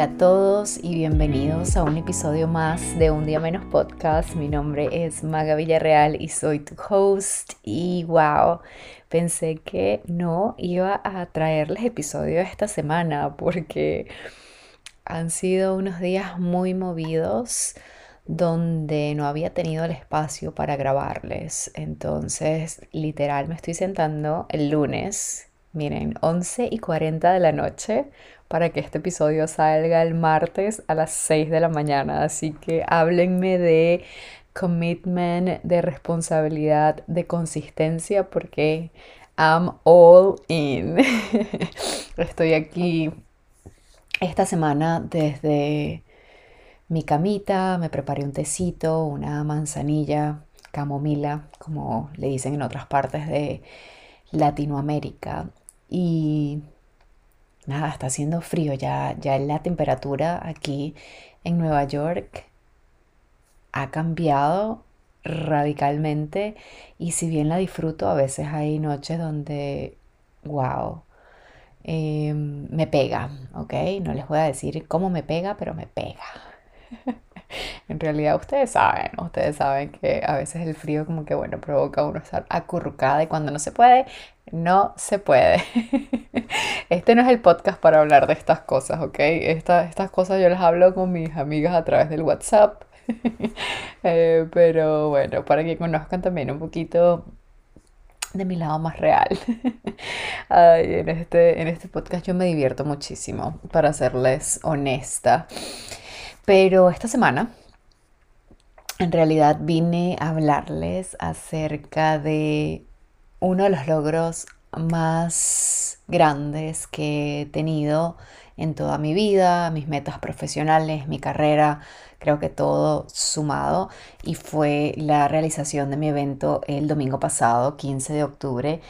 Hola a todos y bienvenidos a un episodio más de Un Día Menos Podcast. Mi nombre es Maga Villarreal y soy tu host. Y wow, pensé que no iba a traerles episodio esta semana porque han sido unos días muy movidos donde no había tenido el espacio para grabarles. Entonces, literal, me estoy sentando el lunes, miren, 11 y 40 de la noche para que este episodio salga el martes a las 6 de la mañana. Así que háblenme de commitment, de responsabilidad, de consistencia, porque I'm all in. Estoy aquí esta semana desde mi camita, me preparé un tecito, una manzanilla, camomila, como le dicen en otras partes de Latinoamérica. Y nada, está haciendo frío, ya, ya la temperatura aquí en Nueva York ha cambiado radicalmente y si bien la disfruto, a veces hay noches donde, wow, em, me pega, ¿ok? No les voy a decir cómo me pega, pero me pega. en realidad ustedes saben, ustedes saben que a veces el frío como que, bueno, provoca uno estar acurrucada y cuando no se puede, no se puede. Este no es el podcast para hablar de estas cosas, ¿ok? estas cosas yo las hablo con mis amigas a través del WhatsApp. Eh, pero bueno, para que conozcan también un poquito de mi lado más real. en, este, en este podcast yo me divierto muchísimo, para serles honesta. Pero esta semana en realidad vine a hablarles acerca de uno de los logros más grandes que he tenido en toda mi vida, mis metas profesionales, mi carrera, creo que todo sumado y fue la realización de mi evento el domingo pasado, 15 de octubre,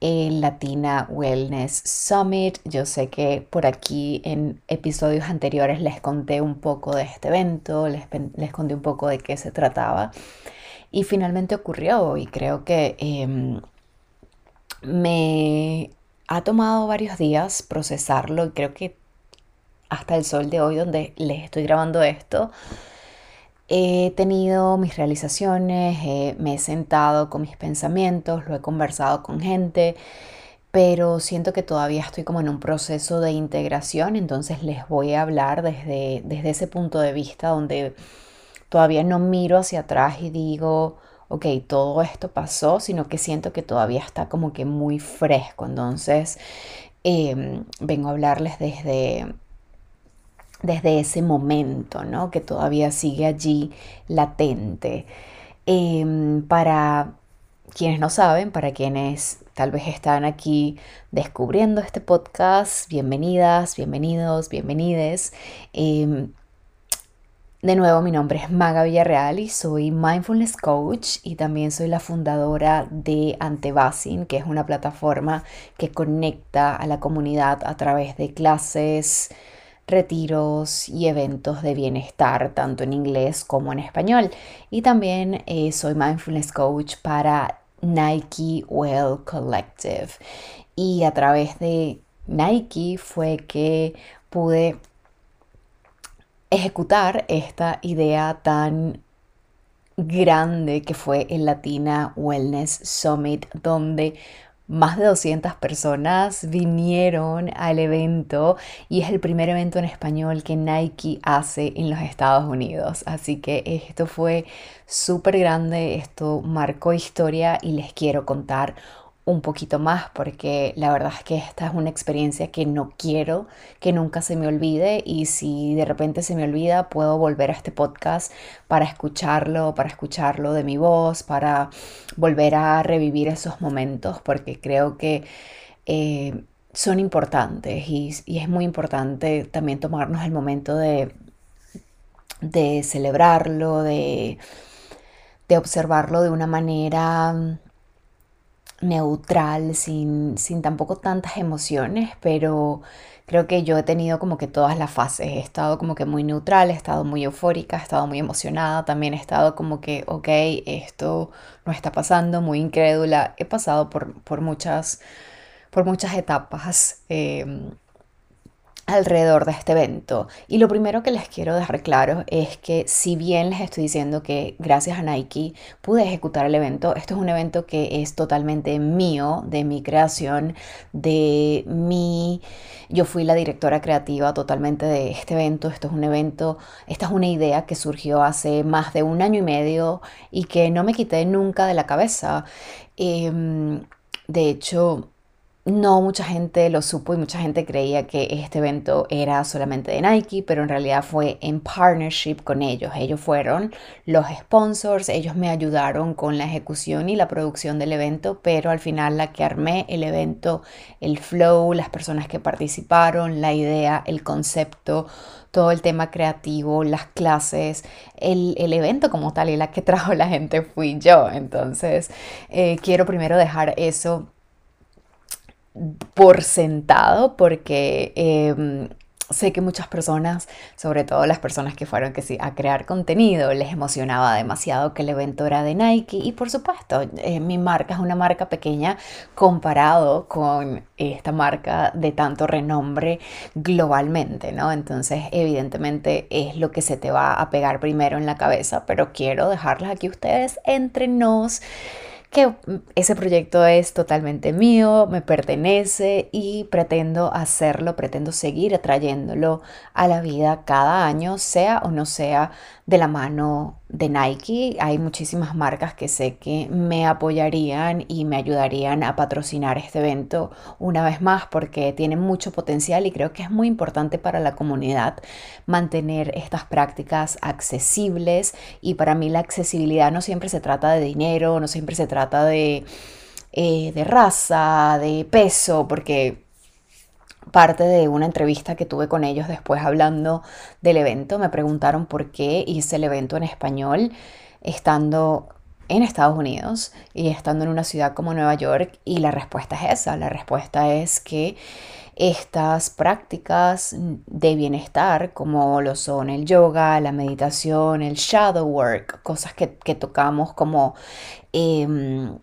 el Latina Wellness Summit. Yo sé que por aquí en episodios anteriores les conté un poco de este evento, les, conté un poco de qué se trataba y finalmente ocurrió y creo que em, me ha tomado varios días procesarlo y creo que hasta el sol de hoy donde les estoy grabando esto, he tenido mis realizaciones, me he sentado con mis pensamientos, lo he conversado con gente, pero siento que todavía estoy como en un proceso de integración, entonces les voy a hablar desde, desde ese punto de vista donde todavía no miro hacia atrás y digo, ok, todo esto pasó, sino que siento que todavía está como que muy fresco. Entonces, em, vengo a hablarles desde, desde ese momento, ¿no? Que todavía sigue allí latente. Em, para quienes no saben, para quienes tal vez están aquí descubriendo este podcast, bienvenidas, bienvenidos, bienvenides. Em, de nuevo, mi nombre es Maga Villarreal y soy Mindfulness Coach y también soy la fundadora de Antebasin, que es una plataforma que conecta a la comunidad a través de clases, retiros y eventos de bienestar, tanto en inglés como en español. Y también eh, soy Mindfulness Coach para Nike Well Collective. Y a través de Nike fue que pude ejecutar esta idea tan grande que fue el Latina Wellness Summit, donde más de 200 personas vinieron al evento y es el primer evento en español que Nike hace en los Estados Unidos. Así que esto fue súper grande, esto marcó historia y les quiero contar un poquito más porque la verdad es que esta es una experiencia que no quiero que nunca se me olvide y si de repente se me olvida puedo volver a este podcast para escucharlo, para escucharlo de mi voz, para volver a revivir esos momentos porque creo que eh, son importantes y, es muy importante también tomarnos el momento de, de celebrarlo, de, de observarlo de una manera neutral, sin, sin tampoco tantas emociones, pero creo que yo he tenido como que todas las fases. He estado como que muy neutral, he estado muy eufórica, he estado muy emocionada, también he estado como que, ok, esto no está pasando, muy incrédula. He pasado por, por muchas, por muchas etapas. Em, alrededor de este evento. Y lo primero que les quiero dejar claro es que si bien les estoy diciendo que gracias a Nike pude ejecutar el evento, esto es un evento que es totalmente mío, de mi creación, de mi... Yo fui la directora creativa totalmente de este evento. Esto es un evento, esta es una idea que surgió hace más de un año y medio y que no me quité nunca de la cabeza. Em, de hecho, no mucha gente lo supo y mucha gente creía que este evento era solamente de Nike, pero en realidad fue en partnership con ellos. Ellos fueron los sponsors, ellos me ayudaron con la ejecución y la producción del evento, pero al final la que armé el evento, el flow, las personas que participaron, la idea, el concepto, todo el tema creativo, las clases, el, evento como tal y la que trajo la gente fui yo. Entonces, eh, quiero primero dejar eso por sentado porque em, sé que muchas personas, sobre todo las personas que fueron que sí, a crear contenido, les emocionaba demasiado que el evento era de Nike y por supuesto eh, mi marca es una marca pequeña comparado con esta marca de tanto renombre globalmente, ¿no? Entonces evidentemente es lo que se te va a pegar primero en la cabeza, pero quiero dejarlas aquí ustedes entre nos que ese proyecto es totalmente mío, me pertenece y pretendo hacerlo, pretendo seguir atrayéndolo a la vida cada año, sea o no sea de la mano de Nike. Hay muchísimas marcas que sé que me apoyarían y me ayudarían a patrocinar este evento una vez más porque tiene mucho potencial y creo que es muy importante para la comunidad mantener estas prácticas accesibles y para mí la accesibilidad no siempre se trata de dinero, no siempre se trata de, eh, de raza, de peso, porque parte de una entrevista que tuve con ellos después hablando del evento. Me preguntaron por qué hice el evento en español estando en Estados Unidos y estando en una ciudad como Nueva York y la respuesta es esa. La respuesta es que estas prácticas de bienestar como lo son el yoga, la meditación, el shadow work, cosas que, tocamos como... Em,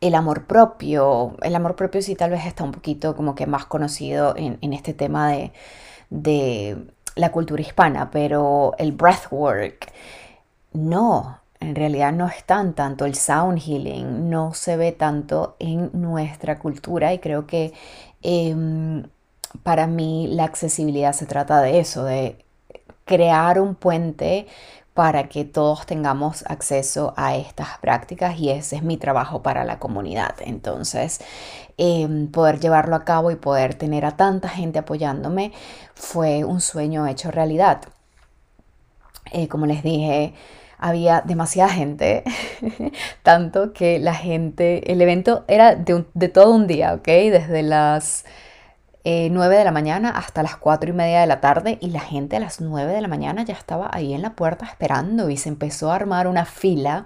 el amor propio. El amor propio sí tal vez está un poquito como que más conocido en, este tema de, de, la cultura hispana, pero el breathwork, no, en realidad no es tan tanto el sound healing, no se ve tanto en nuestra cultura y creo que em, para mí la accesibilidad se trata de eso, de crear un puente para que todos tengamos acceso a estas prácticas y ese es mi trabajo para la comunidad. Entonces, em, poder llevarlo a cabo y poder tener a tanta gente apoyándome fue un sueño hecho realidad. Eh, como les dije, había demasiada gente, tanto que la gente, el evento era de, de todo un día, ¿ok? Desde las 9 eh, de la mañana hasta las 4 y media de la tarde y la gente a las 9 de la mañana ya estaba ahí en la puerta esperando y se empezó a armar una fila,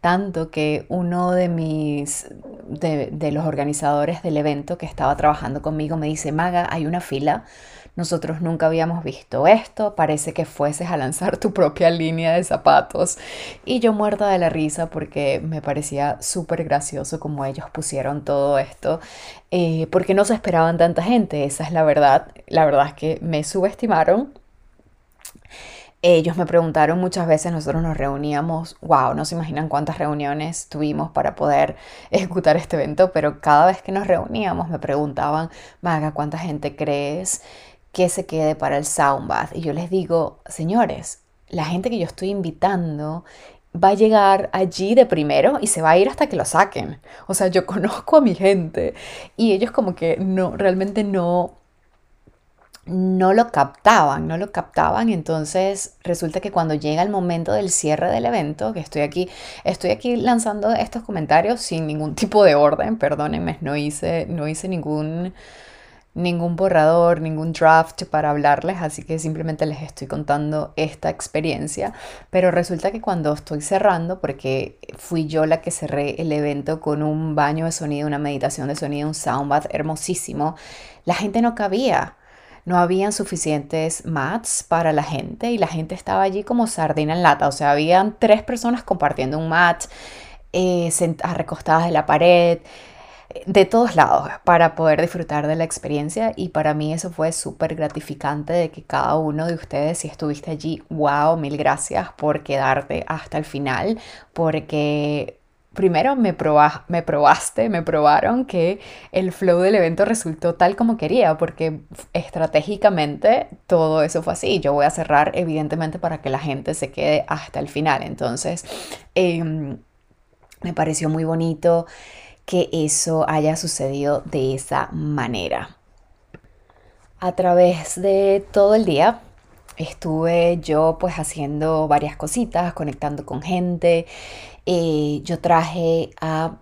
tanto que uno de mis, de los organizadores del evento que estaba trabajando conmigo me dice, Maga, hay una fila nosotros nunca habíamos visto esto, parece que fueses a lanzar tu propia línea de zapatos. Y yo muerta de la risa porque me parecía súper gracioso como ellos pusieron todo esto, eh, porque no se esperaban tanta gente, esa es la verdad. La verdad es que me subestimaron. Ellos me preguntaron muchas veces, nosotros nos reuníamos, wow, no se imaginan cuántas reuniones tuvimos para poder ejecutar este evento, pero cada vez que nos reuníamos me preguntaban, Maga, ¿cuánta gente crees que se quede para el soundbath. Y yo les digo, señores, la gente que yo estoy invitando va a llegar allí de primero y se va a ir hasta que lo saquen. O sea, yo conozco a mi gente y ellos como que no, realmente no, no lo captaban, no lo captaban. Entonces resulta que cuando llega el momento del cierre del evento, que estoy aquí, estoy aquí lanzando estos comentarios sin ningún tipo de orden, perdónenme, no hice, no hice ningún ningún borrador, ningún draft para hablarles, así que simplemente les estoy contando esta experiencia. Pero resulta que cuando estoy cerrando, porque fui yo la que cerré el evento con un baño de sonido, una meditación de sonido, un soundbath hermosísimo, la gente no cabía. No habían suficientes mats para la gente y la gente estaba allí como sardina en lata. O sea, habían tres personas compartiendo un mat, eh, recostadas en la pared de todos lados para poder disfrutar de la experiencia y para mí eso fue súper gratificante de que cada uno de ustedes, si estuviste allí, wow, mil gracias por quedarte hasta el final, porque primero me, me probaste, me probaron que el flow del evento resultó tal como quería, porque estratégicamente todo eso fue así. Yo voy a cerrar evidentemente para que la gente se quede hasta el final. Entonces, em, me pareció muy bonito que eso haya sucedido de esa manera. A través de todo el día estuve yo pues haciendo varias cositas, conectando con gente. Eh, yo traje a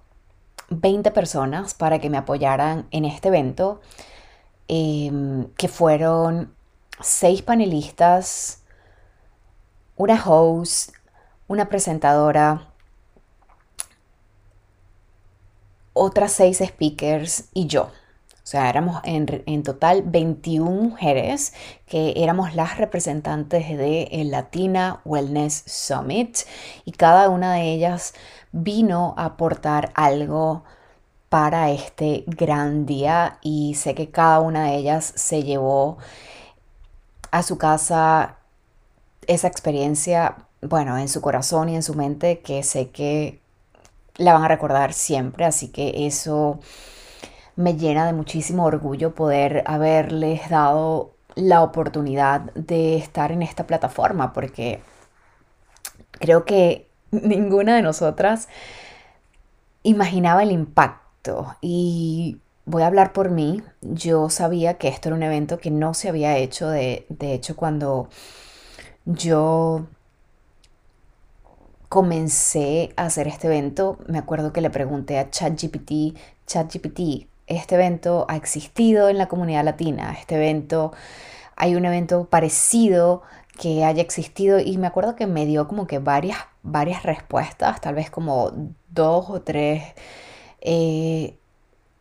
20 personas para que me apoyaran en este evento, em, que fueron seis panelistas, una host, una presentadora, otras seis speakers y yo. O sea, éramos en, total 21 mujeres que éramos las representantes de el Latina Wellness Summit y cada una de ellas vino a aportar algo para este gran día y sé que cada una de ellas se llevó a su casa esa experiencia, bueno, en su corazón y en su mente que sé que la van a recordar siempre, así que eso me llena de muchísimo orgullo poder haberles dado la oportunidad de estar en esta plataforma, porque creo que ninguna de nosotras imaginaba el impacto. Y voy a hablar por mí, yo sabía que esto era un evento que no se había hecho, de, de hecho cuando yo comencé a hacer este evento, me acuerdo que le pregunté a ChatGPT, ChatGPT, este evento ha existido en la comunidad latina, este evento, hay un evento parecido que haya existido y me acuerdo que me dio como que varias, varias respuestas, tal vez como dos o tres eh,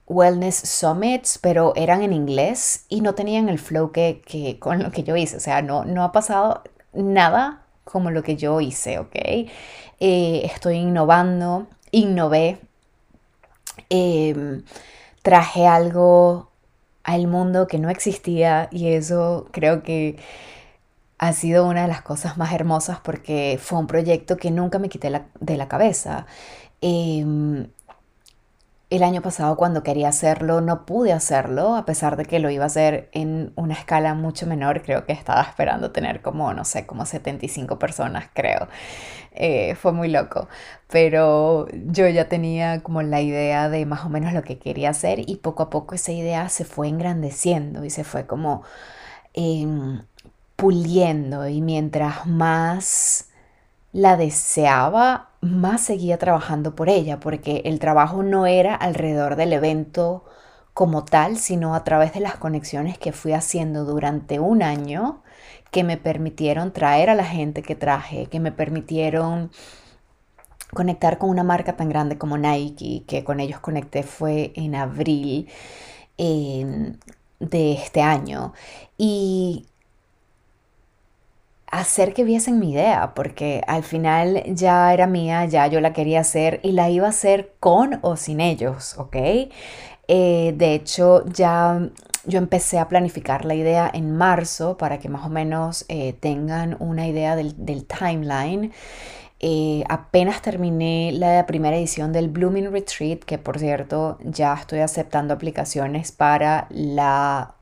wellness summits, pero eran en inglés y no tenían el flow que, que, con lo que yo hice, o sea, no, no ha pasado nada como lo que yo hice, ¿ok? Eh, estoy innovando, innové, em, traje algo al mundo que no existía y eso creo que ha sido una de las cosas más hermosas porque fue un proyecto que nunca me quité de la cabeza. Em, el año pasado cuando quería hacerlo no pude hacerlo, a pesar de que lo iba a hacer en una escala mucho menor, creo que estaba esperando tener como, no sé, como 75 personas, creo. Eh, fue muy loco, pero yo ya tenía como la idea de más o menos lo que quería hacer y poco a poco esa idea se fue engrandeciendo y se fue como em, puliendo y mientras más la deseaba, más seguía trabajando por ella, porque el trabajo no era alrededor del evento como tal, sino a través de las conexiones que fui haciendo durante un año que me permitieron traer a la gente que traje, que me permitieron conectar con una marca tan grande como Nike, que con ellos conecté fue en abril de este año. Y hacer que viesen mi idea, porque al final ya era mía, ya yo la quería hacer y la iba a hacer con o sin ellos, ¿ok? Eh, de hecho, ya yo empecé a planificar la idea en marzo para que más o menos eh, tengan una idea del, timeline. Eh, apenas terminé la primera edición del Blooming Retreat, que por cierto ya estoy aceptando aplicaciones para la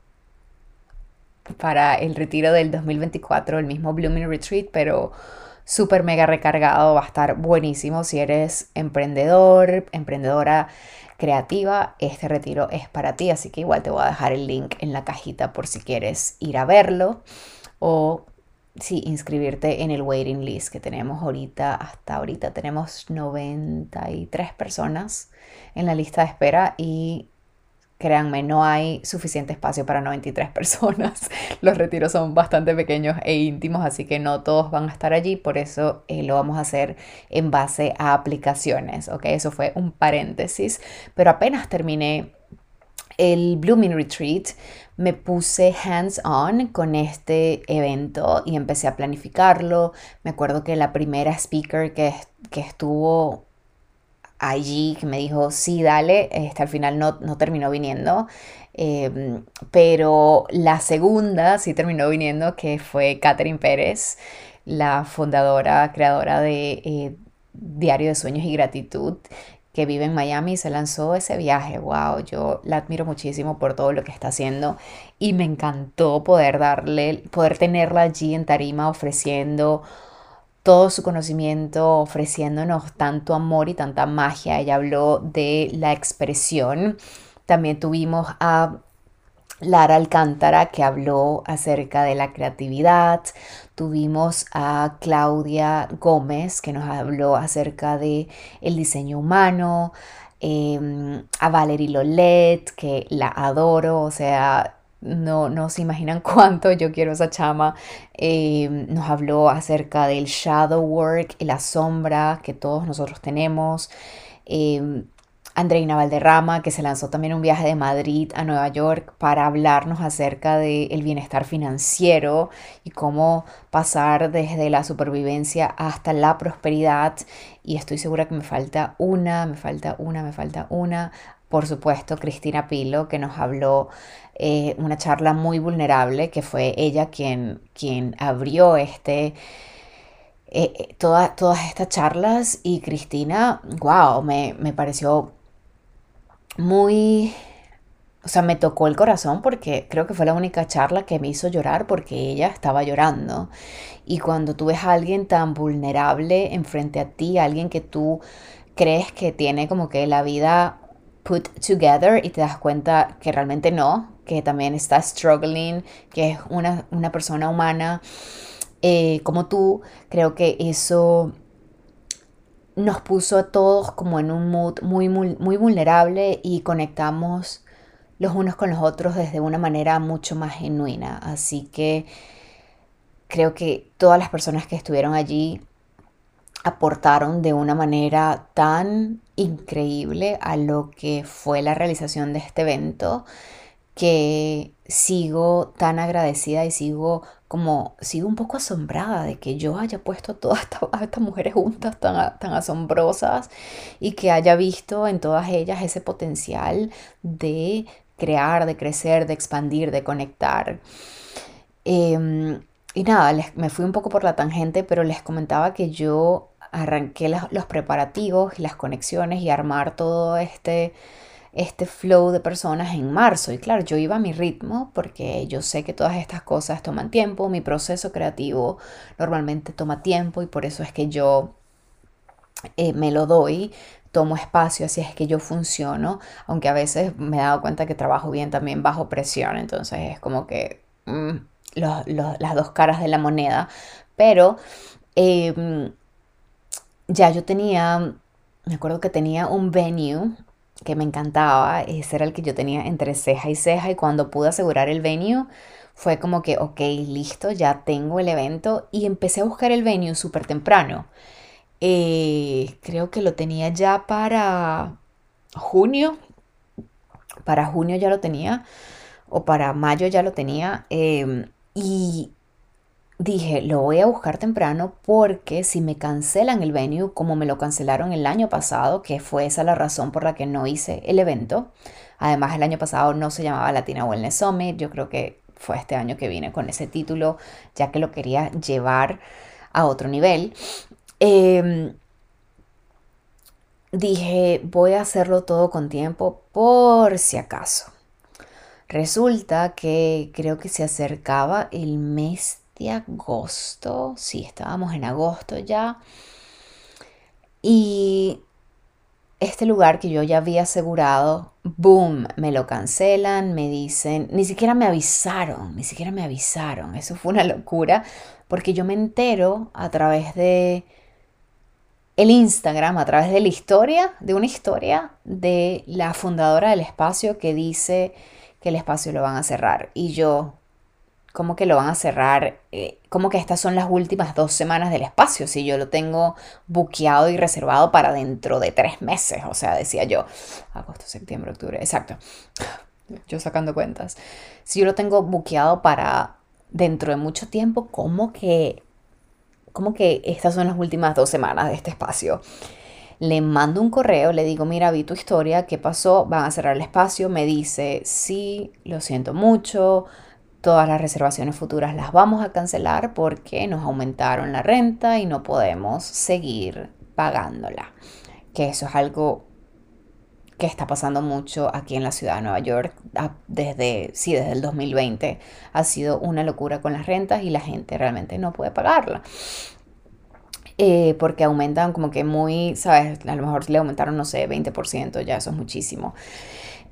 para el retiro del 2024, el mismo Blooming Retreat, pero súper mega recargado, va a estar buenísimo si eres emprendedor, emprendedora creativa, este retiro es para ti, así que igual te voy a dejar el link en la cajita por si quieres ir a verlo o sí, inscribirte en el waiting list que tenemos ahorita, hasta ahorita tenemos 93 personas en la lista de espera y Créanme, no hay suficiente espacio para 93 personas. Los retiros son bastante pequeños e íntimos, así que no todos van a estar allí. Por eso eh, lo vamos a hacer en base a aplicaciones. ¿ok? Eso fue un paréntesis. Pero apenas terminé el Blooming Retreat, me puse hands on con este evento y empecé a planificarlo. Me acuerdo que la primera speaker que, que estuvo allí que me dijo, sí, dale, este, al final no, no terminó viniendo. Em, pero la segunda sí terminó viniendo, que fue Catherine Pérez, la fundadora, creadora de eh, Diario de Sueños y Gratitud, que vive en Miami y se lanzó ese viaje. Wow, yo la admiro muchísimo por todo lo que está haciendo y me encantó poder darle, poder tenerla allí en Tarima ofreciendo todo su conocimiento, ofreciéndonos tanto amor y tanta magia. Ella habló de la expresión. También tuvimos a Lara Alcántara que habló acerca de la creatividad. Tuvimos a Claudia Gómez que nos habló acerca de el diseño humano. Em, a Valerie Lolet que la adoro, o sea, no, no se imaginan cuánto yo quiero esa chama. Em, nos habló acerca del shadow work y la sombra que todos nosotros tenemos. Eh, Andreina Valderrama, que se lanzó también un viaje de Madrid a Nueva York para hablarnos acerca del bienestar financiero y cómo pasar desde la supervivencia hasta la prosperidad. Y estoy segura que me falta una, me falta una, me falta una. Por supuesto, Cristina Pilo, que nos habló eh, una charla muy vulnerable, que fue ella quien, quien abrió este... Eh, eh, todas estas charlas y Cristina, wow, me, me pareció muy, o sea, me tocó el corazón porque creo que fue la única charla que me hizo llorar porque ella estaba llorando. Y cuando tú ves a alguien tan vulnerable enfrente a ti, alguien que tú crees que tiene como que la vida put together y te das cuenta que realmente no, que también está struggling, que es una, persona humana eh, como tú, creo que eso nos puso a todos como en un mood muy, muy, muy vulnerable y conectamos los unos con los otros desde una manera mucho más genuina. Así que creo que todas las personas que estuvieron allí aportaron de una manera tan increíble a lo que fue la realización de este evento que sigo tan agradecida y sigo como, sigo un poco asombrada de que yo haya puesto todas estas mujeres juntas tan, tan asombrosas y que haya visto en todas ellas ese potencial de crear, de crecer, de expandir, de conectar. Em, y nada, me fui un poco por la tangente, pero les comentaba que yo arranqué los preparativos y las conexiones y armar todo este este flow de personas en marzo. Y claro, yo iba a mi ritmo porque yo sé que todas estas cosas toman tiempo, mi proceso creativo normalmente toma tiempo y por eso es que yo eh, me lo doy, tomo espacio, así es que yo funciono, aunque a veces me he dado cuenta que trabajo bien también bajo presión, entonces es como que mm, las dos caras de la moneda, pero em, ya yo tenía, me acuerdo que tenía un venue que me encantaba, ese era el que yo tenía entre ceja y ceja. Y cuando pude asegurar el venue fue como que, ok, listo, ya tengo el evento. Y empecé a buscar el venue súper temprano. Eh, creo que lo tenía ya para junio, para junio ya lo tenía, o para mayo ya lo tenía, em, y dije, lo voy a buscar temprano porque si me cancelan el venue, como me lo cancelaron el año pasado, que fue esa la razón por la que no hice el evento, además el año pasado no se llamaba Latina Wellness Summit, yo creo que fue este año que vine con ese título, ya que lo quería llevar a otro nivel. Em, dije, voy a hacerlo todo con tiempo por si acaso. Resulta que creo que se acercaba el mes de agosto, sí, estábamos en agosto ya. Y este lugar que yo ya había asegurado, boom, me lo cancelan, me dicen, ni siquiera me avisaron, ni siquiera me avisaron. Eso fue una locura, porque yo me entero a través de el Instagram, a través de la historia, de una historia de la fundadora del espacio que dice que el espacio lo van a cerrar. Y yo, como que lo van a cerrar, eh, como que estas son las últimas dos semanas del espacio, si yo lo tengo buqueado y reservado para dentro de tres meses, o sea, decía yo, agosto, septiembre, octubre, exacto, yo sacando cuentas, si yo lo tengo buqueado para dentro de mucho tiempo, como que, como que estas son las últimas dos semanas de este espacio. le mando un correo, le digo, mira, vi tu historia, ¿qué pasó? Van a cerrar el espacio. Me dice, sí, lo siento mucho, todas las reservaciones futuras las vamos a cancelar porque nos aumentaron la renta y no podemos seguir pagándola. Que eso es algo que está pasando mucho aquí en la ciudad de Nueva York ah, desde, sí, desde el 2020. Ha sido una locura con las rentas y la gente realmente no puede pagarla. Eh, porque aumentan como que muy, ¿sabes? A lo mejor le aumentaron, no sé, 20%, ya eso es muchísimo.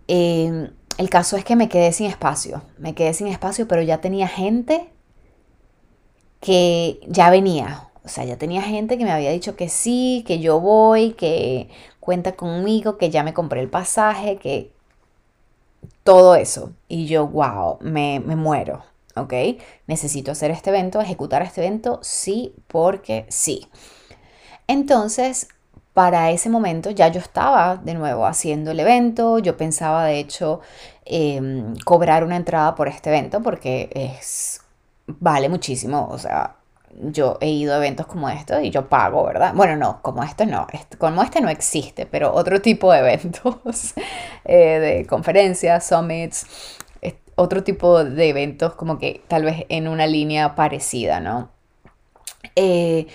Eh, el caso es que me quedé sin espacio, me quedé sin espacio, pero ya tenía gente que ya venía, o sea, ya tenía gente que me había dicho que sí, que yo voy, que cuenta conmigo, que ya me compré el pasaje, que todo eso. Y yo, wow, me, me muero, ¿ok? Necesito hacer este evento, ejecutar este evento, sí, porque sí. Entonces, para ese momento ya yo estaba de nuevo haciendo el evento, yo pensaba de hecho em, cobrar una entrada por este evento porque es, vale muchísimo, o sea, yo he ido a eventos como estos y yo pago, ¿verdad? Bueno, no, como este no, como este no existe, pero otro tipo de eventos, eh, de conferencias, summits, otro tipo de eventos como que tal vez en una línea parecida, ¿no? Eh,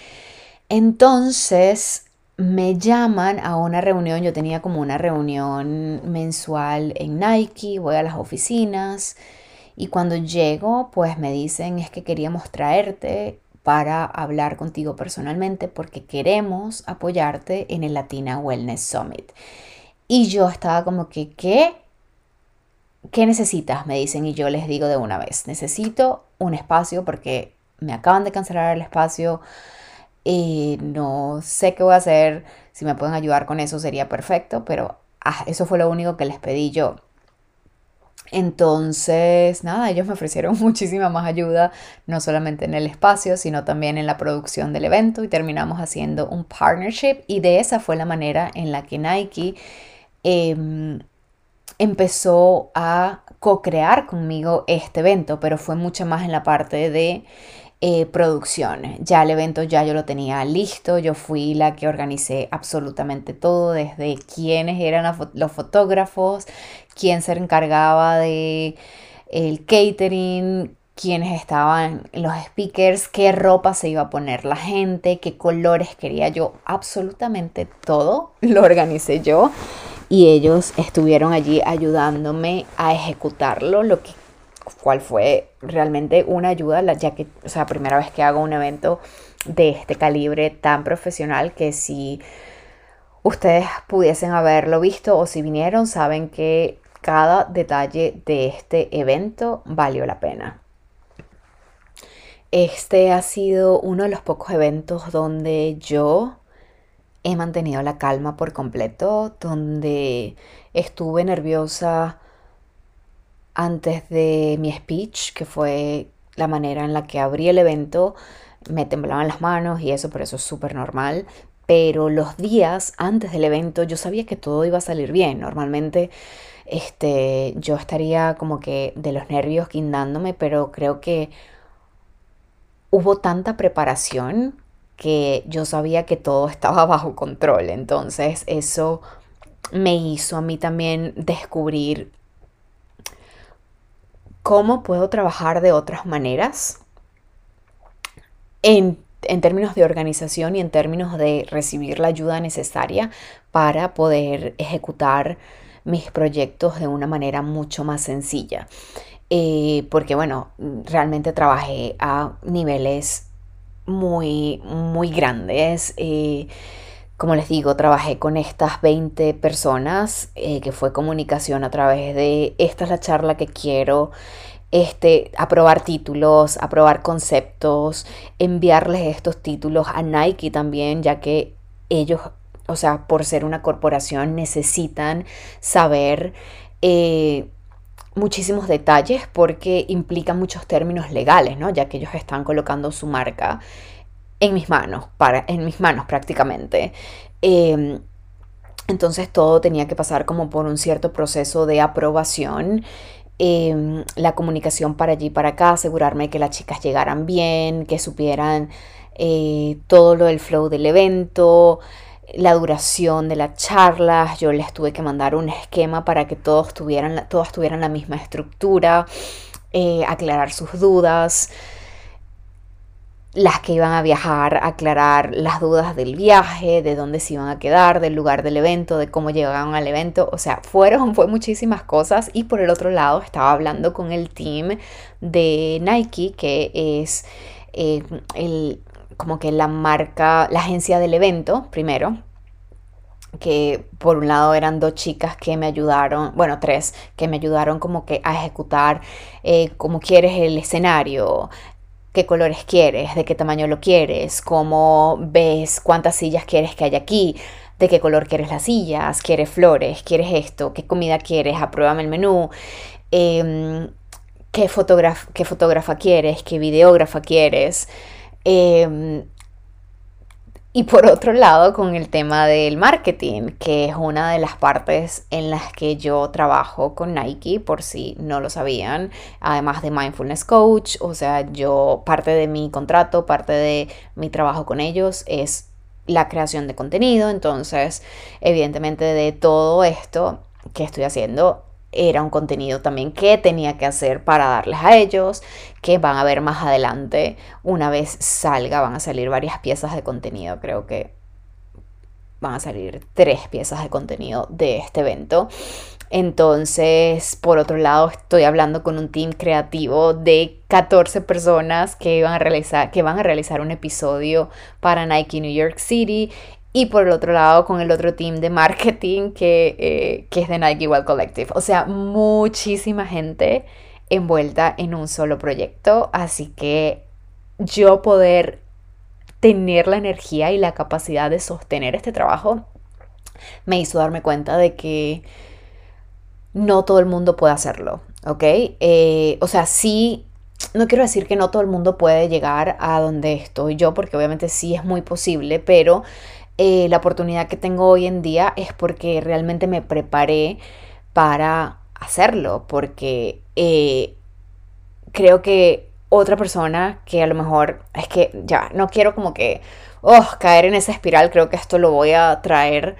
entonces, me llaman a una reunión, yo tenía como una reunión mensual en Nike, voy a las oficinas y cuando llego pues me dicen es que queríamos traerte para hablar contigo personalmente porque queremos apoyarte en el Latina Wellness Summit. Y yo estaba como que, ¿qué? ¿Qué necesitas? Me dicen y yo les digo de una vez, necesito un espacio porque me acaban de cancelar el espacio y no sé qué voy a hacer, si me pueden ayudar con eso sería perfecto, pero ah, eso fue lo único que les pedí yo. Entonces, nada, ellos me ofrecieron muchísima más ayuda, no solamente en el espacio, sino también en la producción del evento y terminamos haciendo un partnership y de esa fue la manera en la que Nike em, empezó a co-crear conmigo este evento, pero fue mucho más en la parte de eh, producción. Ya el evento ya yo lo tenía listo, yo fui la que organicé absolutamente todo, desde quiénes eran los fotógrafos, quién se encargaba de el catering, quiénes estaban los speakers, qué ropa se iba a poner la gente, qué colores quería yo, absolutamente todo lo organicé yo y ellos estuvieron allí ayudándome a ejecutarlo, lo que cual fue realmente una ayuda, ya que, o sea, primera vez que hago un evento de este calibre tan profesional que si ustedes pudiesen haberlo visto o si vinieron, saben que cada detalle de este evento valió la pena. Este ha sido uno de los pocos eventos donde yo he mantenido la calma por completo, donde estuve nerviosa antes de mi speech, que fue la manera en la que abrí el evento, me temblaban las manos y eso, por eso es súper normal. Pero los días antes del evento yo sabía que todo iba a salir bien. Normalmente este, yo estaría como que de los nervios guindándome, pero creo que hubo tanta preparación que yo sabía que todo estaba bajo control. Entonces eso me hizo a mí también descubrir cómo puedo trabajar de otras maneras en, términos de organización y en términos de recibir la ayuda necesaria para poder ejecutar mis proyectos de una manera mucho más sencilla. Eh, porque bueno, realmente trabajé a niveles muy, muy grandes. Eh, como les digo, trabajé con estas 20 personas, eh, que fue comunicación a través de esta es la charla que quiero, este, aprobar títulos, aprobar conceptos, enviarles estos títulos a Nike también, ya que ellos, o sea, por ser una corporación, necesitan saber eh, muchísimos detalles porque implican muchos términos legales, ¿no? Ya que ellos están colocando su marca en mis manos, para, en mis manos prácticamente. Em, entonces todo tenía que pasar como por un cierto proceso de aprobación. Em, la comunicación para allí y para acá, asegurarme que las chicas llegaran bien, que supieran eh, todo lo del flow del evento, la duración de las charlas, yo les tuve que mandar un esquema para que todos tuvieran, todas tuvieran la misma estructura, eh, aclarar sus dudas, las que iban a viajar, aclarar las dudas del viaje, de dónde se iban a quedar, del lugar del evento, de cómo llegaban al evento, o sea, fueron, fue muchísimas cosas. Y por el otro lado estaba hablando con el team de Nike, que es eh, el como que la marca, la agencia del evento, primero, que por un lado eran dos chicas que me ayudaron, bueno, tres, que me ayudaron como que a ejecutar eh, cómo quieres el escenario, qué colores quieres, de qué tamaño lo quieres, cómo ves cuántas sillas quieres que haya aquí, de qué color quieres las sillas, quieres flores, quieres esto, qué comida quieres, apruébame el menú, em, qué, qué fotógrafa quieres, qué videógrafa quieres. Em, y por otro lado, con el tema del marketing, que es una de las partes en las que yo trabajo con Nike, por si no lo sabían, además de Mindfulness Coach, o sea, yo parte de mi contrato, parte de mi trabajo con ellos es la creación de contenido, entonces, evidentemente de todo esto que estoy haciendo, era un contenido también que tenía que hacer para darles a ellos, que van a ver más adelante, una vez salga, van a salir varias piezas de contenido, creo que van a salir tres piezas de contenido de este evento. Entonces, por otro lado, estoy hablando con un team creativo de 14 personas que van a realizar, que van a realizar un episodio para Nike New York City y por el otro lado con el otro team de marketing que, eh, que es de Nike Wild Collective. O sea, muchísima gente envuelta en un solo proyecto. Así que yo poder tener la energía y la capacidad de sostener este trabajo me hizo darme cuenta de que no todo el mundo puede hacerlo, ¿ok? Eh, o sea, sí, no quiero decir que no todo el mundo puede llegar a donde estoy yo, porque obviamente sí es muy posible, pero eh, la oportunidad que tengo hoy en día es porque realmente me preparé para hacerlo, porque eh, creo que otra persona que a lo mejor es que ya no quiero como que oh, caer en esa espiral, creo que esto lo voy a traer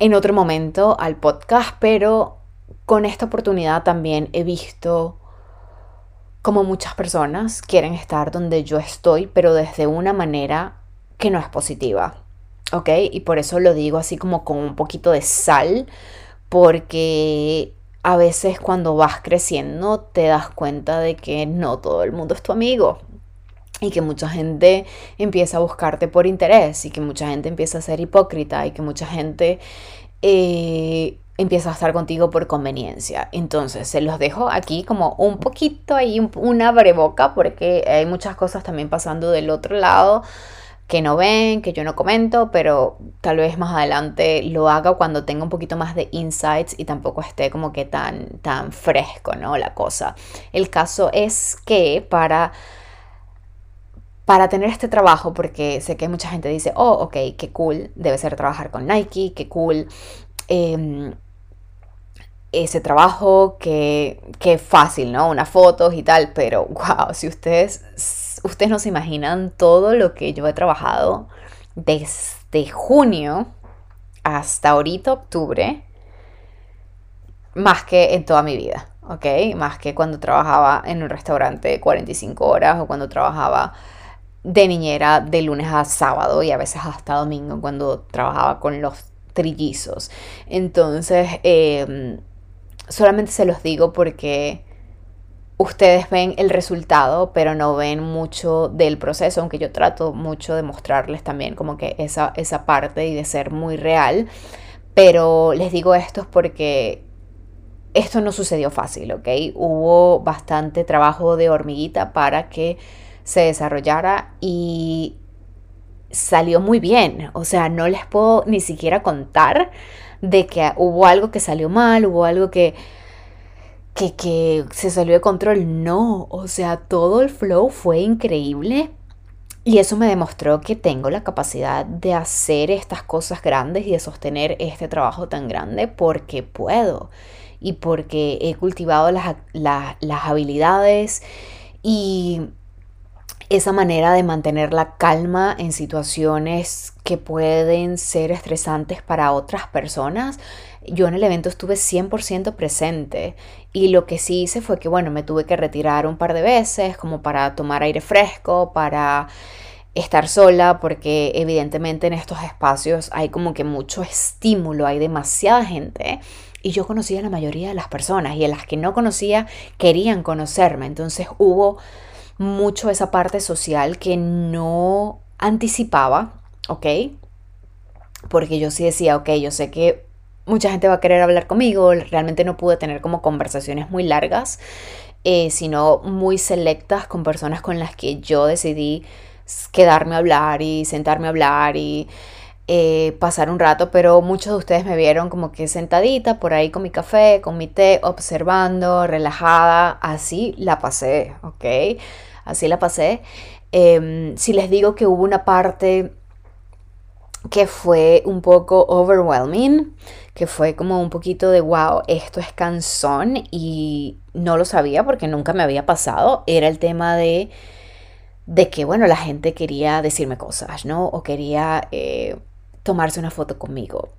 en otro momento al podcast, pero con esta oportunidad también he visto como muchas personas quieren estar donde yo estoy, pero desde una manera que no es positiva. ¿Ok? Y por eso lo digo así como con un poquito de sal, porque a veces cuando vas creciendo te das cuenta de que no todo el mundo es tu amigo y que mucha gente empieza a buscarte por interés y que mucha gente empieza a ser hipócrita y que mucha gente eh, empieza a estar contigo por conveniencia. Entonces se los dejo aquí como un poquito ahí, una breboca porque hay muchas cosas también pasando del otro lado que no ven, que yo no comento, pero tal vez más adelante lo haga cuando tenga un poquito más de insights y tampoco esté como que tan, tan fresco, ¿no? La cosa. El caso es que para para tener este trabajo, porque sé que mucha gente dice, oh, ok, qué cool, debe ser trabajar con Nike, qué cool em, ese trabajo, qué, qué fácil, ¿no? Unas fotos y tal, pero wow, si ustedes ustedes no se imaginan todo lo que yo he trabajado desde junio hasta ahorita octubre, más que en toda mi vida, ¿ok? Más que cuando trabajaba en un restaurante 45 horas o cuando trabajaba de niñera de lunes a sábado y a veces hasta domingo cuando trabajaba con los trillizos. Entonces, em, solamente se los digo porque ustedes ven el resultado, pero no ven mucho del proceso, aunque yo trato mucho de mostrarles también como que esa, esa parte y de ser muy real. Pero les digo esto porque esto no sucedió fácil, ¿ok? Hubo bastante trabajo de hormiguita para que se desarrollara y salió muy bien. O sea, no les puedo ni siquiera contar de que hubo algo que salió mal, hubo algo que que, se salió de control. No, o sea, todo el flow fue increíble. Y eso me demostró que tengo la capacidad de hacer estas cosas grandes y de sostener este trabajo tan grande porque puedo y porque he cultivado las, las habilidades y esa manera de mantener la calma en situaciones que pueden ser estresantes para otras personas. Yo en el evento estuve 100% presente y lo que sí hice fue que, bueno, me tuve que retirar un par de veces como para tomar aire fresco, para estar sola, porque evidentemente en estos espacios hay como que mucho estímulo, hay demasiada gente. Y yo conocía a la mayoría de las personas y a las que no conocía querían conocerme. Entonces hubo mucho esa parte social que no anticipaba, ¿ok? Porque yo sí decía, ok, yo sé que mucha gente va a querer hablar conmigo, realmente no pude tener como conversaciones muy largas, eh, sino muy selectas con personas con las que yo decidí quedarme a hablar y sentarme a hablar y eh, pasar un rato, pero muchos de ustedes me vieron como que sentadita por ahí con mi café, con mi té, observando, relajada, así la pasé, ¿ok? así la pasé. Em, si les digo que hubo una parte que fue un poco overwhelming, que fue como un poquito de wow, esto es cansón y no lo sabía porque nunca me había pasado, era el tema de, de que, bueno, la gente quería decirme cosas, ¿no? O quería eh, tomarse una foto conmigo.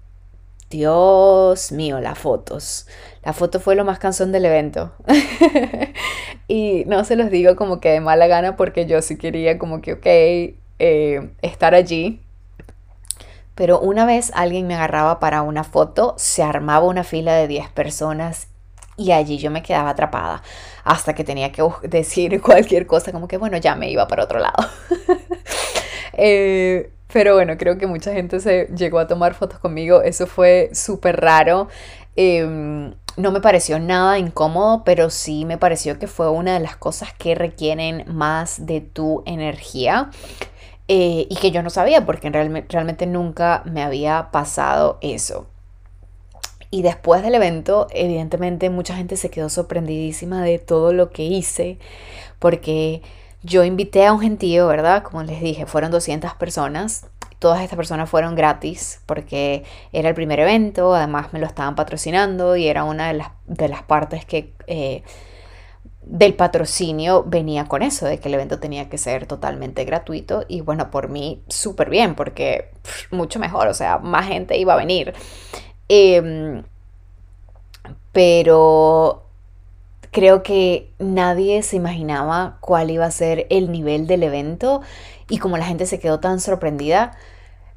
Dios mío, las fotos. La foto fue lo más cansón del evento. y no se los digo como que de mala gana porque yo sí quería como que, ok, eh, estar allí. Pero una vez alguien me agarraba para una foto, se armaba una fila de 10 personas y allí yo me quedaba atrapada hasta que tenía que decir cualquier cosa como que, bueno, ya me iba para otro lado. eh, pero bueno, creo que mucha gente se llegó a tomar fotos conmigo. Eso fue súper raro. Em, no me pareció nada incómodo, pero sí me pareció que fue una de las cosas que requieren más de tu energía. Eh, y que yo no sabía porque realmente nunca me había pasado eso. Y después del evento, evidentemente mucha gente se quedó sorprendidísima de todo lo que hice, porque yo invité a un gentío, ¿verdad? Como les dije, fueron 200 personas. Todas estas personas fueron gratis porque era el primer evento, además me lo estaban patrocinando y era una de las, de las partes que eh, del patrocinio venía con eso, de que el evento tenía que ser totalmente gratuito y bueno, por mí súper bien porque mucho mejor, o sea, más gente iba a venir. Em, pero Creo que nadie se imaginaba cuál iba a ser el nivel del evento y como la gente se quedó tan sorprendida,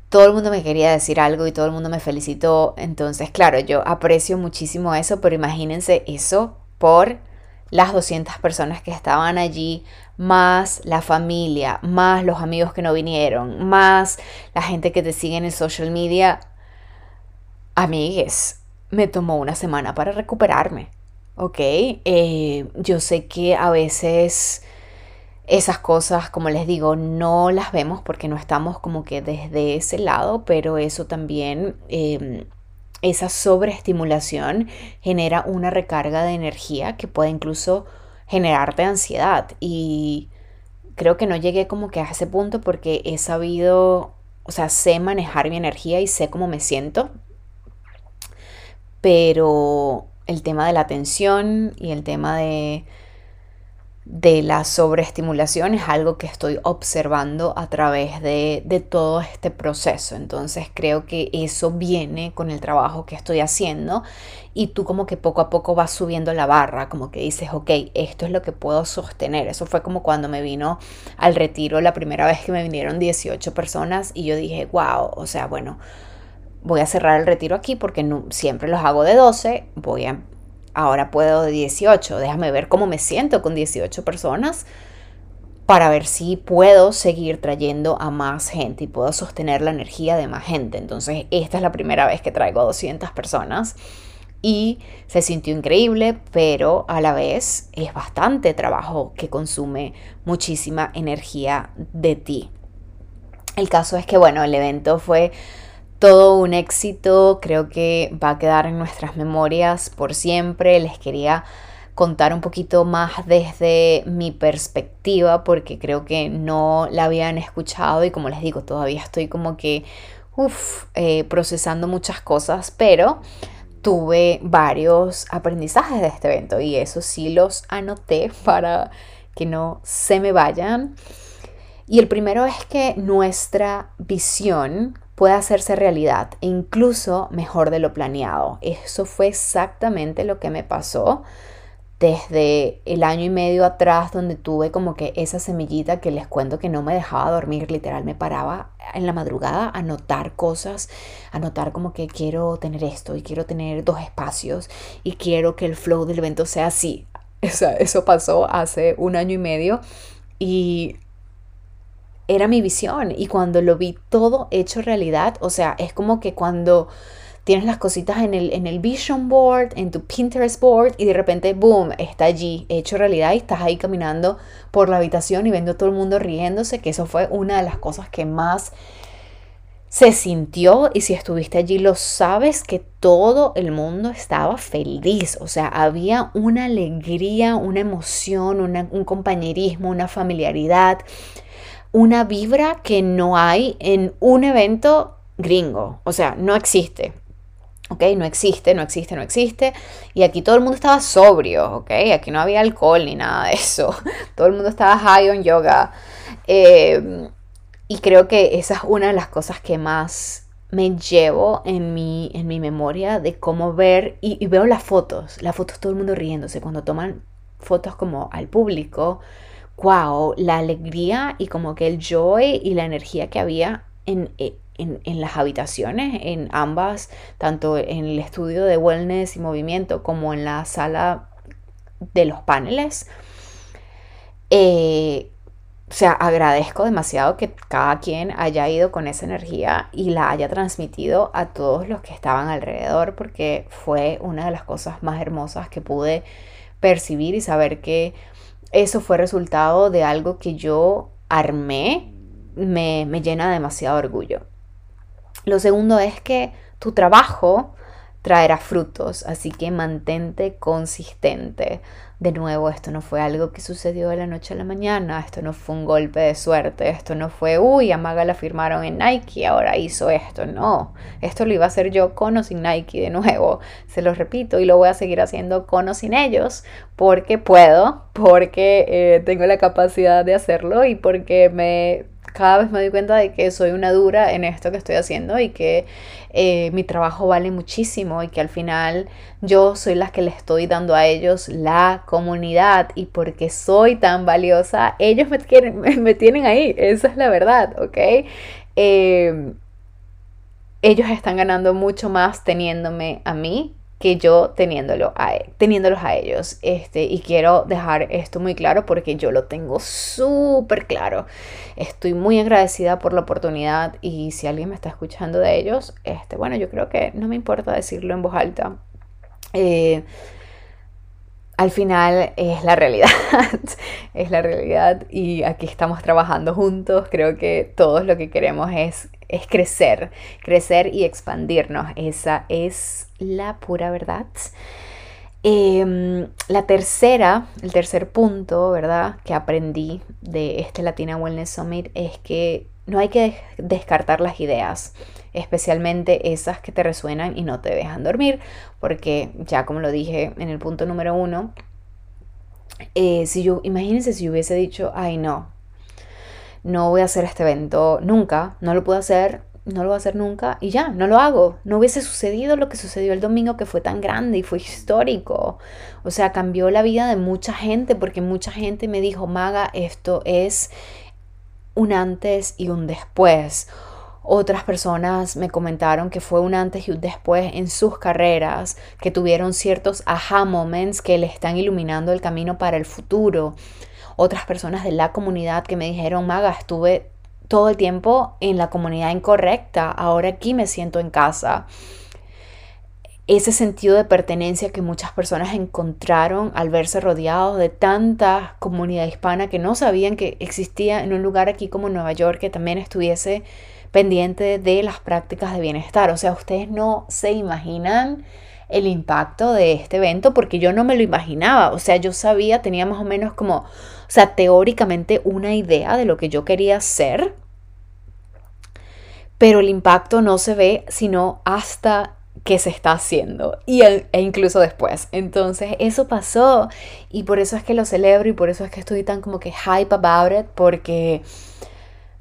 todo el mundo me quería decir algo y todo el mundo me felicitó. Entonces, claro, yo aprecio muchísimo eso, pero imagínense eso por las 200 personas que estaban allí, más la familia, más los amigos que no vinieron, más la gente que te sigue en el social media. Amigues, me tomó una semana para recuperarme. ¿ok? Eh, yo sé que a veces esas cosas, como les digo, no las vemos porque no estamos como que desde ese lado, pero eso también, em, esa sobreestimulación genera una recarga de energía que puede incluso generarte ansiedad. Y creo que no llegué como que a ese punto porque he sabido, o sea, sé manejar mi energía y sé cómo me siento, pero el tema de la atención y el tema de, de la sobreestimulación es algo que estoy observando a través de, de, todo este proceso. Entonces creo que eso viene con el trabajo que estoy haciendo y tú como que poco a poco vas subiendo la barra, como que dices, ok, esto es lo que puedo sostener. Eso fue como cuando me vino al retiro la primera vez que me vinieron 18 personas y yo dije, wow, o sea, bueno voy a cerrar el retiro aquí porque no, siempre los hago de 12, voy a, ahora puedo de 18, déjame ver cómo me siento con 18 personas para ver si puedo seguir trayendo a más gente y puedo sostener la energía de más gente. Entonces, esta es la primera vez que traigo a 200 personas y se sintió increíble, pero a la vez es bastante trabajo que consume muchísima energía de ti. El caso es que, bueno, el evento fue todo un éxito, creo que va a quedar en nuestras memorias por siempre. Les quería contar un poquito más desde mi perspectiva porque creo que no la habían escuchado y como les digo, todavía estoy como que eh, procesando muchas cosas, pero tuve varios aprendizajes de este evento y eso sí los anoté para que no se me vayan. Y el primero es que nuestra visión puede hacerse realidad e incluso mejor de lo planeado. Eso fue exactamente lo que me pasó desde el año y medio atrás donde tuve como que esa semillita que les cuento que no me dejaba dormir, literal me paraba en la madrugada a notar cosas, a notar como que quiero tener esto y quiero tener dos espacios y quiero que el flow del evento sea así. eso pasó hace un año y medio y era mi visión y cuando lo vi todo hecho realidad, o sea, es como que cuando tienes las cositas en el, en el vision board, en tu Pinterest board y de repente, boom, está allí, hecho realidad y estás ahí caminando por la habitación y viendo a todo el mundo riéndose, que eso fue una de las cosas que más se sintió y si estuviste allí lo sabes que todo el mundo estaba feliz, o sea, había una alegría, una emoción, un compañerismo, una familiaridad, una vibra que no hay en un evento gringo, o sea, no existe. ¿ok? No existe, no existe, no existe. Y aquí todo el mundo estaba sobrio, ¿ok? Aquí no había alcohol ni nada de eso. Todo el mundo estaba high on yoga. Eh, y creo que esa es una de las cosas que más me llevo en mi, en mi memoria de cómo ver, y, y veo las fotos, las fotos todo el mundo riéndose, cuando toman fotos como al público, wow, la alegría y como que el joy y la energía que había en, eh, en, las habitaciones, en ambas, tanto en el estudio de wellness y movimiento como en la sala de los paneles. Eh, o sea, agradezco demasiado que cada quien haya ido con esa energía y la haya transmitido a todos los que estaban alrededor, porque fue una de las cosas más hermosas que pude percibir y saber que eso fue resultado de algo que yo armé, me, me llena demasiado orgullo. Lo segundo es que tu trabajo traerá frutos, así que mantente consistente. De nuevo, esto no fue algo que sucedió de la noche a la mañana, esto no fue un golpe de suerte, esto no fue, uy, a Maga la firmaron en Nike, ahora hizo esto, no, esto lo iba a hacer yo con o sin Nike de nuevo, se lo repito y lo voy a seguir haciendo con o sin ellos porque puedo, porque eh, tengo la capacidad de hacerlo y porque me cada vez me doy cuenta de que soy una dura en esto que estoy haciendo y que eh, mi trabajo vale muchísimo y que al final yo soy la que le estoy dando a ellos la comunidad y porque soy tan valiosa, ellos me, quieren, me tienen ahí, esa es la verdad, ¿ok? Eh, ellos están ganando mucho más teniéndome a mí que yo teniéndolo a, e, teniéndolos a ellos. Este, y quiero dejar esto muy claro porque yo lo tengo súper claro. Estoy muy agradecida por la oportunidad y si alguien me está escuchando de ellos, este, bueno, yo creo que no me importa decirlo en voz alta. Eh, al final es la realidad, es la realidad y aquí estamos trabajando juntos. Creo que todos lo que queremos es, crecer, crecer y expandirnos. Esa es la pura verdad. Em, la tercera, el tercer punto, ¿verdad? Que aprendí de este Latina Wellness Summit es que no hay que descartar las ideas, especialmente esas que te resuenan y no te dejan dormir, porque ya como lo dije en el punto número uno, eh, si yo, imagínense si hubiese dicho, ay no, no voy a hacer este evento nunca, no lo puedo hacer, no lo voy a hacer nunca y ya, no lo hago. No hubiese sucedido lo que sucedió el domingo que fue tan grande y fue histórico. O sea, cambió la vida de mucha gente porque mucha gente me dijo, Maga, esto es un antes y un después. Otras personas me comentaron que fue un antes y un después en sus carreras, que tuvieron ciertos aha moments que le están iluminando el camino para el futuro. Otras personas de la comunidad que me dijeron, Maga, estuve todo el tiempo en la comunidad incorrecta, ahora aquí me siento en casa ese sentido de pertenencia que muchas personas encontraron al verse rodeados de tanta comunidad hispana que no sabían que existía en un lugar aquí como Nueva York que también estuviese pendiente de las prácticas de bienestar. O sea, ustedes no se imaginan el impacto de este evento porque yo no me lo imaginaba. O sea, yo sabía, tenía más o menos como, o sea, teóricamente una idea de lo que yo quería hacer, pero el impacto no se ve sino hasta que se está haciendo y, e incluso después. Entonces eso pasó y por eso es que lo celebro y por eso es que estoy tan como que hype about it porque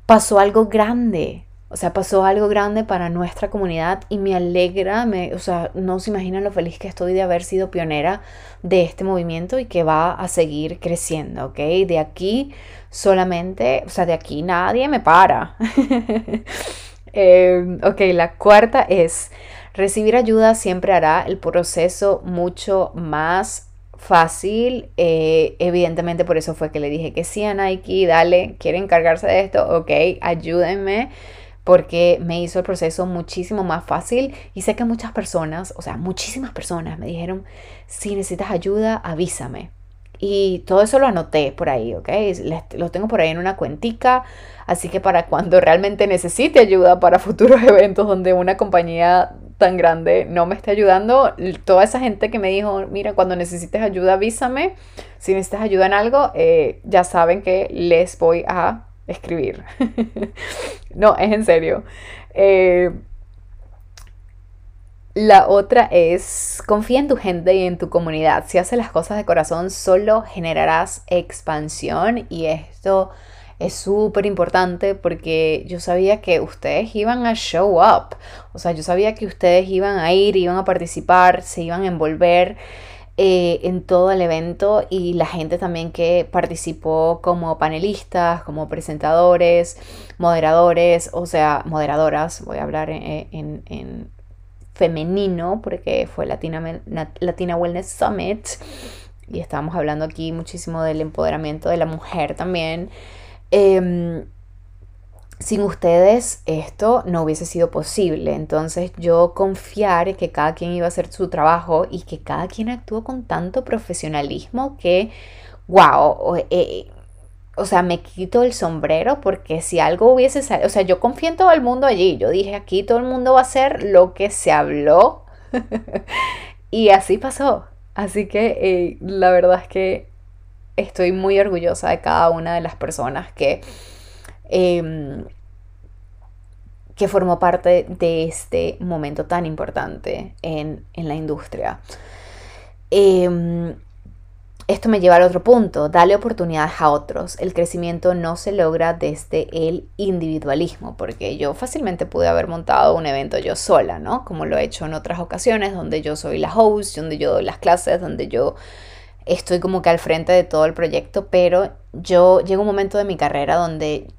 pasó algo grande. O sea, pasó algo grande para nuestra comunidad y me alegra, me, o sea, no se imaginan lo feliz que estoy de haber sido pionera de este movimiento y que va a seguir creciendo, ¿ok? De aquí solamente, o sea, de aquí nadie me para. eh, ok, la cuarta es, recibir ayuda siempre hará el proceso mucho más fácil. Eh, evidentemente por eso fue que le dije que sí a Nike, dale, quieren encargarse de esto, ok, ayúdenme porque me hizo el proceso muchísimo más fácil y sé que muchas personas, o sea, muchísimas personas me dijeron, si necesitas ayuda, avísame. Y todo eso lo anoté por ahí, ¿ok? Lo tengo por ahí en una cuentica, así que para cuando realmente necesite ayuda para futuros eventos donde una compañía grande no me esté ayudando, toda esa gente que me dijo, mira, cuando necesites ayuda, avísame, si necesitas ayuda en algo, eh, ya saben que les voy a escribir. no, es en serio. Eh, la otra es confía en tu gente y en tu comunidad. Si haces las cosas de corazón, solo generarás expansión y esto es súper importante porque yo sabía que ustedes iban a show up. O sea, yo sabía que ustedes iban a ir, iban a participar, se iban a envolver. Eh, en todo el evento y la gente también que participó como panelistas, como presentadores, moderadores, o sea, moderadoras, voy a hablar en, femenino porque fue Latina, Latina Wellness Summit y estábamos hablando aquí muchísimo del empoderamiento de la mujer también. Em, sin ustedes esto no hubiese sido posible. Entonces yo confiar que cada quien iba a hacer su trabajo y que cada quien actuó con tanto profesionalismo que, wow, eh, o sea, me quito el sombrero porque si algo hubiese salido, o sea, yo confío en todo el mundo allí. Yo dije, aquí todo el mundo va a hacer lo que se habló. y así pasó. Así que eh, la verdad es que estoy muy orgullosa de cada una de las personas que Em, que formó parte de este momento tan importante en, la industria. Em, esto me lleva al otro punto, dale oportunidades a otros. El crecimiento no se logra desde el individualismo, porque yo fácilmente pude haber montado un evento yo sola, ¿no? Como lo he hecho en otras ocasiones, donde yo soy la host, donde yo doy las clases, donde yo estoy como que al frente de todo el proyecto, pero yo llego un momento de mi carrera donde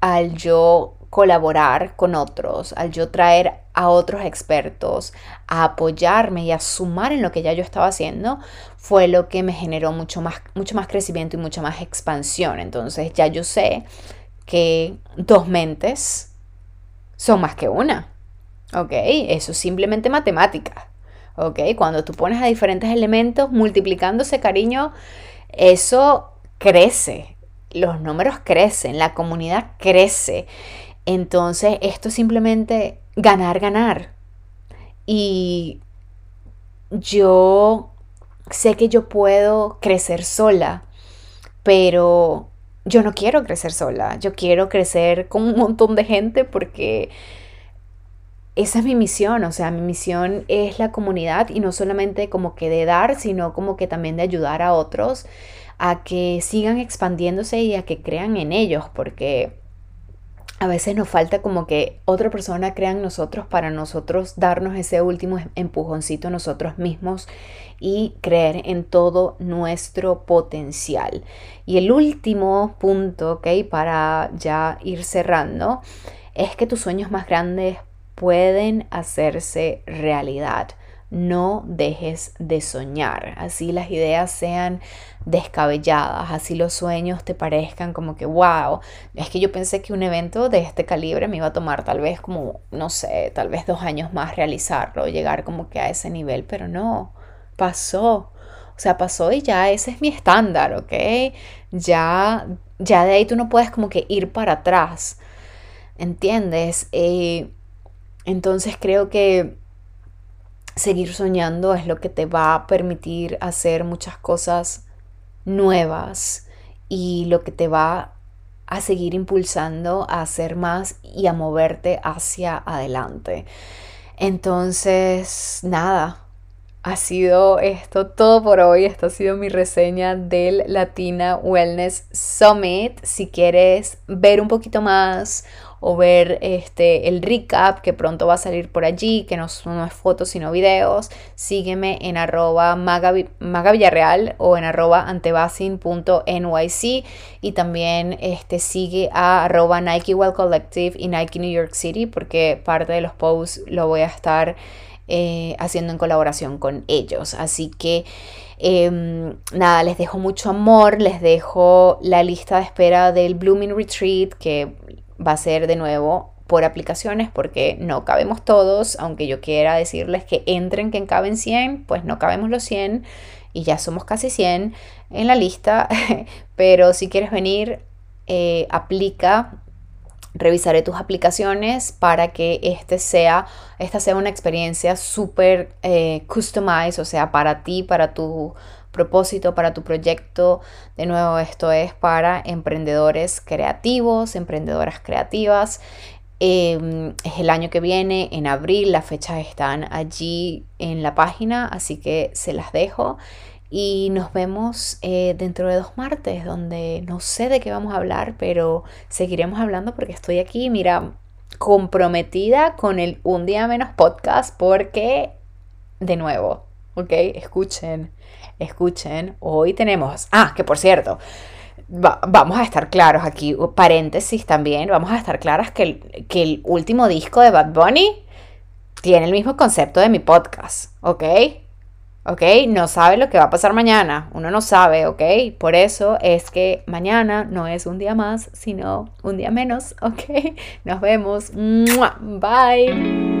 al yo colaborar con otros, al yo traer a otros expertos a apoyarme y a sumar en lo que ya yo estaba haciendo, fue lo que me generó mucho más, mucho más crecimiento y mucha más expansión. Entonces ya yo sé que dos mentes son más que una. ¿Ok? Eso es simplemente matemática. ¿Ok? Cuando tú pones a diferentes elementos multiplicándose cariño, eso crece los números crecen, la comunidad crece. Entonces, esto es simplemente ganar, ganar. Y yo sé que yo puedo crecer sola, pero yo no quiero crecer sola. Yo quiero crecer con un montón de gente porque esa es mi misión. O sea, mi misión es la comunidad y no solamente como que de dar, sino como que también de ayudar a otros a que sigan expandiéndose y a que crean en ellos, porque a veces nos falta como que otra persona crea en nosotros para nosotros darnos ese último em-, empujoncito nosotros mismos y creer en todo nuestro potencial. Y el último punto, ¿ok? Para ya ir cerrando, es que tus sueños más grandes pueden hacerse realidad no dejes de soñar, así las ideas sean descabelladas, así los sueños te parezcan como que, wow, es que yo pensé que un evento de este calibre me iba a tomar tal vez como, no sé, tal vez dos años más realizarlo, llegar como que a ese nivel, pero no, pasó. O sea, pasó y ya ese es mi estándar, ¿ok? Ya, ya de ahí tú no puedes como que ir para atrás, ¿entiendes? Eh, entonces creo que seguir soñando es lo que te va a permitir hacer muchas cosas nuevas y lo que te va a seguir impulsando a hacer más y a moverte hacia adelante. Entonces, nada, ha sido esto todo por hoy. Esta ha sido mi reseña del Latina Wellness Summit. Si quieres ver un poquito más o ver este, el recap que pronto va a salir por allí, que no, no es fotos sino videos, sígueme en arroba magavillarreal o en arroba antebasin.nyc y también este, sigue a arroba Nike Well Collective y Nike New York City porque parte de los posts lo voy a estar eh, haciendo en colaboración con ellos. Así que em, nada, les dejo mucho amor, les dejo la lista de espera del Blooming Retreat que va a ser de nuevo por aplicaciones porque no cabemos todos, aunque yo quiera decirles que entren que caben 100, pues no cabemos los 100 y ya somos casi 100 en la lista, pero si quieres venir, eh, aplica revisaré tus aplicaciones para que este sea, esta sea una experiencia súper eh, customized, o sea, para ti, para tu propósito, para tu proyecto. De nuevo, esto es para emprendedores creativos, emprendedoras creativas. Em, es el año que viene, en abril, las fechas están allí en la página, así que se las dejo. Y nos vemos eh, dentro de dos martes, donde no sé de qué vamos a hablar, pero seguiremos hablando porque estoy aquí, mira, comprometida con el Un Día Menos podcast, porque, de nuevo, ¿ok? Escuchen, escuchen, hoy tenemos, ah, que por cierto, vamos a estar claros aquí, paréntesis también, vamos a estar claras que el, que el último disco de Bad Bunny tiene el mismo concepto de mi podcast, ¿ok? ¿ok? No sabe lo que va a pasar mañana, uno no sabe, ¿ok? Por eso es que mañana no es un día más, sino un día menos, ¿ok? Nos vemos, bye.